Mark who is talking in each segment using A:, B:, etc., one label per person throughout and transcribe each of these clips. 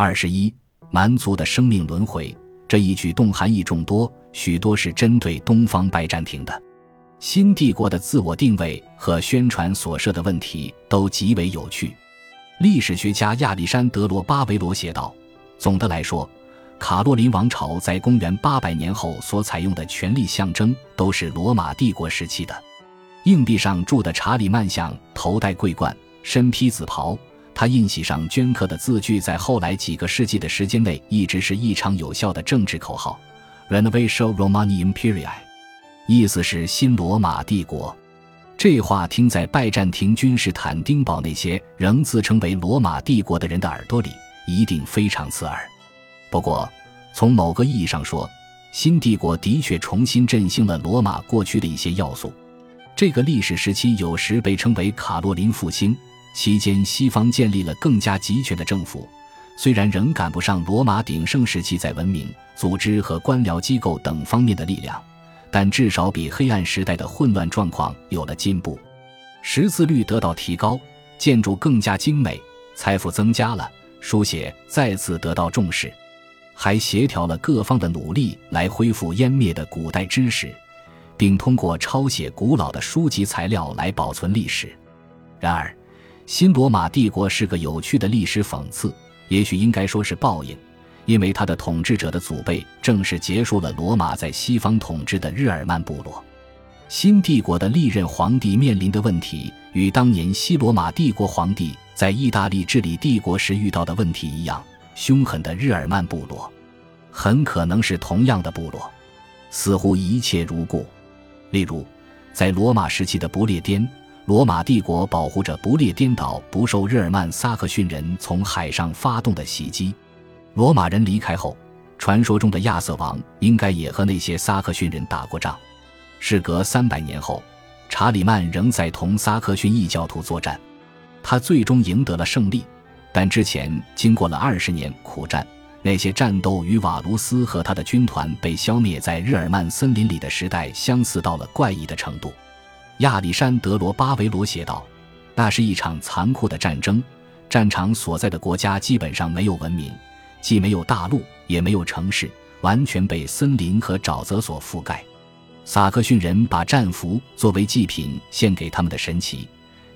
A: 二十一，蛮族的生命轮回这一举动含义众多，许多是针对东方拜占庭的新帝国的自我定位和宣传所设的问题都极为有趣。历史学家亚历山德罗巴维罗写道：“总的来说，卡洛林王朝在公元八百年后所采用的权力象征都是罗马帝国时期的。硬币上铸的查理曼像头戴桂冠，身披紫袍。”他印玺上镌刻的字句，在后来几个世纪的时间内，一直是异常有效的政治口号 "Renovatio Romani Imperii”，意思是新罗马帝国。这话听在拜占庭君士坦丁堡那些仍自称为罗马帝国的人的耳朵里，一定非常刺耳。不过，从某个意义上说，新帝国的确重新振兴了罗马过去的一些要素。这个历史时期有时被称为卡洛林复兴。期间，西方建立了更加集权的政府，虽然仍赶不上罗马鼎盛时期在文明、组织和官僚机构等方面的力量，但至少比黑暗时代的混乱状况有了进步。识字率得到提高，建筑更加精美，财富增加了，书写再次得到重视，还协调了各方的努力来恢复湮灭的古代知识，并通过抄写古老的书籍材料来保存历史。然而，新罗马帝国是个有趣的历史讽刺，也许应该说是报应，因为他的统治者的祖辈正是结束了罗马在西方统治的日耳曼部落。新帝国的历任皇帝面临的问题，与当年西罗马帝国皇帝在意大利治理帝国时遇到的问题一样，凶狠的日耳曼部落，很可能是同样的部落，似乎一切如故。例如，在罗马时期的不列颠。罗马帝国保护着不列颠岛不受日耳曼撒克逊人从海上发动的袭击。罗马人离开后，传说中的亚瑟王应该也和那些撒克逊人打过仗。事隔三百年后，查理曼仍在同撒克逊异教徒作战，他最终赢得了胜利。但之前经过了二十年苦战，那些战斗与瓦卢斯和他的军团被消灭在日耳曼森林里的时代相似到了怪异的程度。亚历山德罗巴维罗写道：“那是一场残酷的战争，战场所在的国家基本上没有文明，既没有大陆，也没有城市，完全被森林和沼泽所覆盖。萨克逊人把战俘作为祭品献给他们的神祇，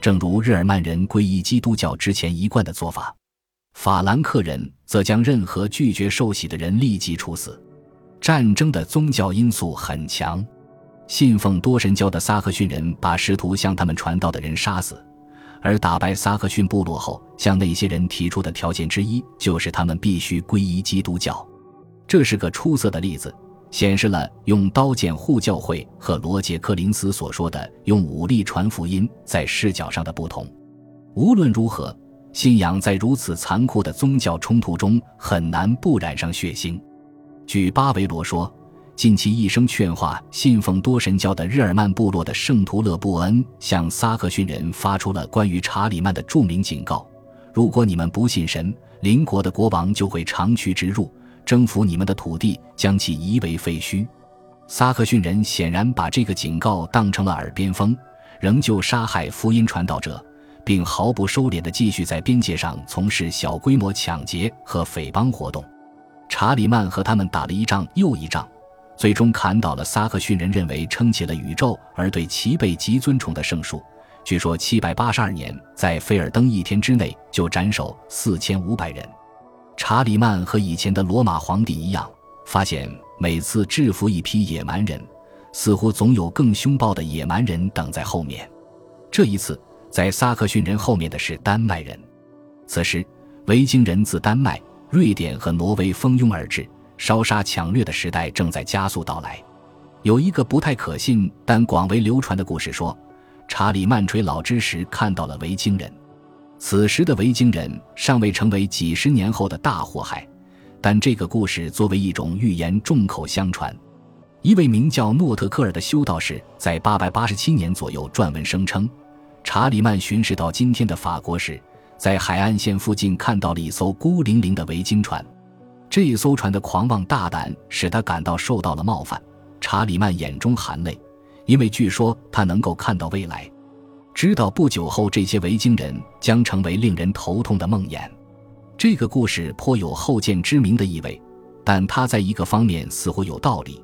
A: 正如日耳曼人皈依基督教之前一贯的做法。法兰克人则将任何拒绝受洗的人立即处死。战争的宗教因素很强。”信奉多神教的萨克逊人把试图向他们传道的人杀死，而打败萨克逊部落后，向那些人提出的条件之一就是他们必须皈依基督教。这是个出色的例子，显示了用刀剑护教会和罗杰·柯林斯所说的用武力传福音在视角上的不同。无论如何，信仰在如此残酷的宗教冲突中很难不染上血腥。据巴维罗说。尽其一生劝化信奉多神教的日耳曼部落的圣徒勒布恩向萨克逊人发出了关于查理曼的著名警告：如果你们不信神，邻国的国王就会长驱直入，征服你们的土地，将其夷为废墟。萨克逊人显然把这个警告当成了耳边风，仍旧杀害福音传道者，并毫不收敛地继续在边界上从事小规模抢劫和匪帮活动。查理曼和他们打了一仗又一仗。最终砍倒了萨克逊人认为撑起了宇宙而对其被极尊崇的圣树。据说七百八十二年，在菲尔登一天之内就斩首四千五百人。查理曼和以前的罗马皇帝一样，发现每次制服一批野蛮人，似乎总有更凶暴的野蛮人等在后面。这一次，在萨克逊人后面的是丹麦人。此时，维京人自丹麦、瑞典和挪威蜂拥而至。烧杀抢掠的时代正在加速到来。有一个不太可信但广为流传的故事说，查理曼垂老之时看到了维京人。此时的维京人尚未成为几十年后的大祸害，但这个故事作为一种寓言众口相传。一位名叫诺特科尔的修道士在887年左右撰文声称，查理曼巡视到今天的法国时，在海岸线附近看到了一艘孤零零的维京船。这一艘船的狂妄大胆使他感到受到了冒犯。查理曼眼中含泪，因为据说他能够看到未来，知道不久后这些维京人将成为令人头痛的梦魇。这个故事颇有后见之明的意味，但它在一个方面似乎有道理。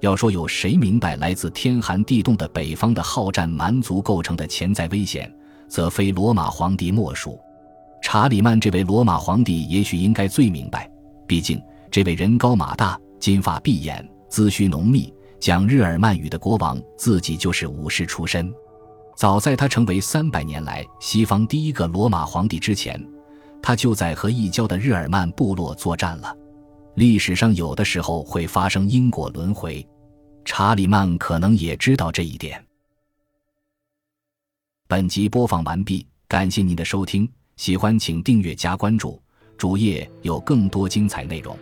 A: 要说有谁明白来自天寒地冻的北方的好战蛮族构成的潜在危险，则非罗马皇帝莫属。查理曼这位罗马皇帝也许应该最明白，毕竟这位人高马大、金发碧眼、资须浓密、讲日耳曼语的国王自己就是武士出身。早在他成为三百年来西方第一个罗马皇帝之前，他就在和异教的日耳曼部落作战了。历史上有的时候会发生因果轮回，查理曼可能也知道这一点。本集播放完毕，感谢您的收听，喜欢请订阅加关注，主页有更多精彩内容。